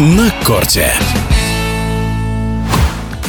на корте.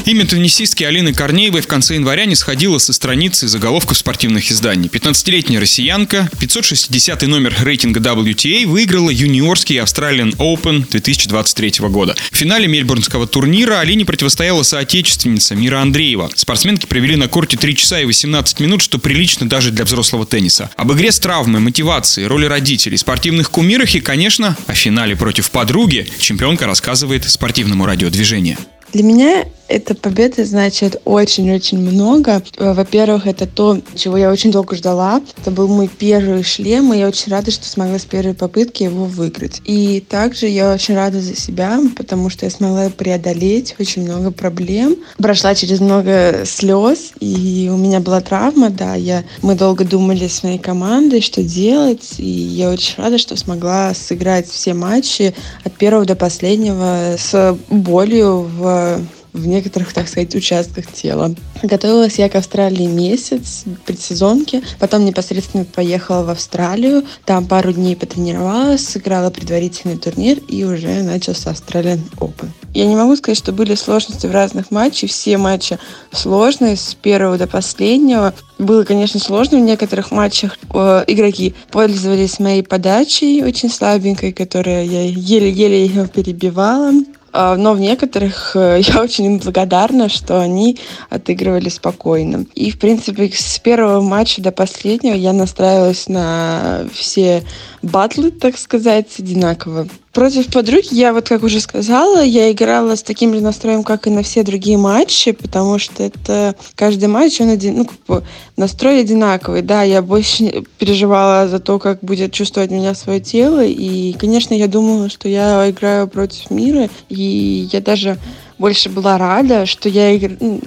Имя теннисистки Алины Корнеевой в конце января не сходило со страницы заголовков спортивных изданий. 15-летняя россиянка, 560 номер рейтинга WTA, выиграла юниорский Australian Open 2023 года. В финале мельбурнского турнира Алине противостояла соотечественница Мира Андреева. Спортсменки провели на корте 3 часа и 18 минут, что прилично даже для взрослого тенниса. Об игре с травмой, мотивацией, роли родителей, спортивных кумирах и, конечно, о финале против подруги чемпионка рассказывает спортивному радиодвижению. Для меня эта победа значит очень-очень много. Во-первых, это то, чего я очень долго ждала. Это был мой первый шлем, и я очень рада, что смогла с первой попытки его выиграть. И также я очень рада за себя, потому что я смогла преодолеть очень много проблем. Прошла через много слез, и у меня была травма, да, я, мы долго думали с моей командой, что делать, и я очень рада, что смогла сыграть все матчи от первого до последнего с болью в в некоторых, так сказать, участках тела. Готовилась я к Австралии месяц, предсезонке. Потом непосредственно поехала в Австралию. Там пару дней потренировалась, сыграла предварительный турнир и уже начался Australian Open. Я не могу сказать, что были сложности в разных матчах. Все матчи сложные, с первого до последнего. Было, конечно, сложно в некоторых матчах. Э, игроки пользовались моей подачей очень слабенькой, которая я еле-еле ее перебивала. А, но в некоторых э, я очень им благодарна, что они отыгрывали спокойно. И, в принципе, с первого матча до последнего я настраивалась на все батлы, так сказать, одинаково. Против подруги я, вот как уже сказала, я играла с таким же настроем, как и на все другие матчи, потому что это каждый матч, он один, ну, как бы настрой одинаковый. Да, я больше переживала за то, как будет чувствовать меня свое тело, и, конечно, я думала, что я играю против мира, и я даже больше была рада, что я,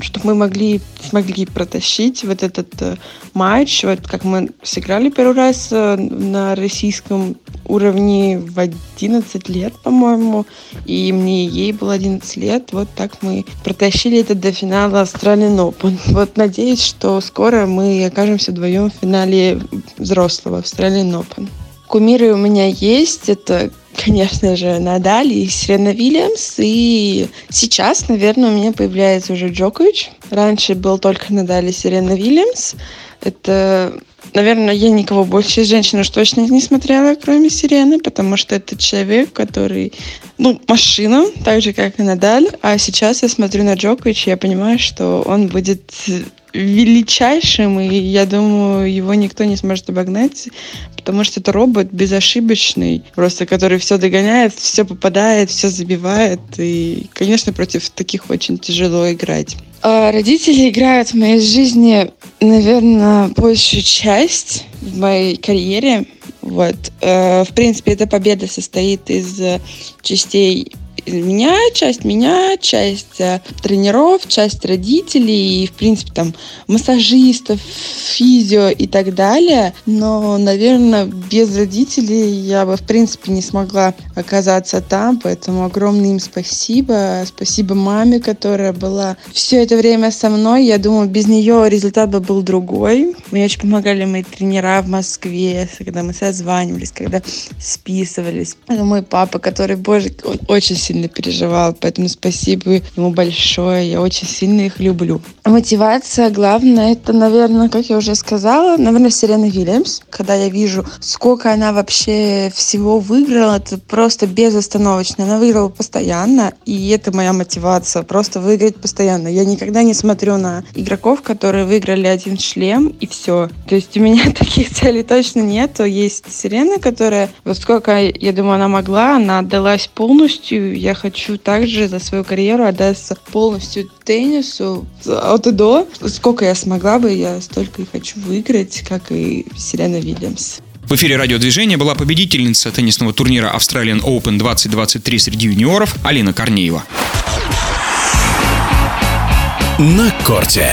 что мы могли, смогли протащить вот этот э, матч, вот как мы сыграли первый раз э, на российском уровне в 11 лет, по-моему, и мне ей было 11 лет, вот так мы протащили это до финала Australian Open. Вот надеюсь, что скоро мы окажемся вдвоем в финале взрослого Australian Open. Кумиры у меня есть, это конечно же, Надаль и Серена Вильямс. И сейчас, наверное, у меня появляется уже Джокович. Раньше был только Надаль и Серена Вильямс. Это, наверное, я никого больше из женщин уж точно не смотрела, кроме Сирены, потому что это человек, который, ну, машина, так же, как и Надаль. А сейчас я смотрю на Джоковича, и я понимаю, что он будет величайшим, и я думаю, его никто не сможет обогнать, потому что это робот безошибочный, просто который все догоняет, все попадает, все забивает, и, конечно, против таких очень тяжело играть. А родители играют в моей жизни, наверное, большую часть в моей карьере. Вот. Э, в принципе, эта победа состоит из частей меня, часть меня, часть э, тренеров, часть родителей и, в принципе, там, массажистов, физио и так далее. Но, наверное, без родителей я бы, в принципе, не смогла оказаться там, поэтому огромное им спасибо. Спасибо маме, которая была все это время со мной. Я думаю, без нее результат бы был другой. Мне очень помогали мои тренера в Москве, когда мы созванивались, когда списывались. Это мой папа, который, боже, он очень сильно переживал, поэтому спасибо ему большое. Я очень сильно их люблю. Мотивация главное, это, наверное, как я уже сказала, наверное, Сирена Вильямс. Когда я вижу, сколько она вообще всего выиграла, это просто безостановочно. Она выиграла постоянно, и это моя мотивация, просто выиграть постоянно. Я никогда не смотрю на игроков, которые выиграли один шлем, и все. То есть у меня таких целей точно нету. Есть Сирена, которая, вот сколько, я думаю, она могла, она отдалась полностью. Я хочу также за свою карьеру отдаться полностью теннису от и до. Сколько я смогла бы, я столько и хочу выиграть, как и Селена Вильямс. В эфире радиодвижения была победительница теннисного турнира Australian Open 2023 среди юниоров Алина Корнеева. На корте.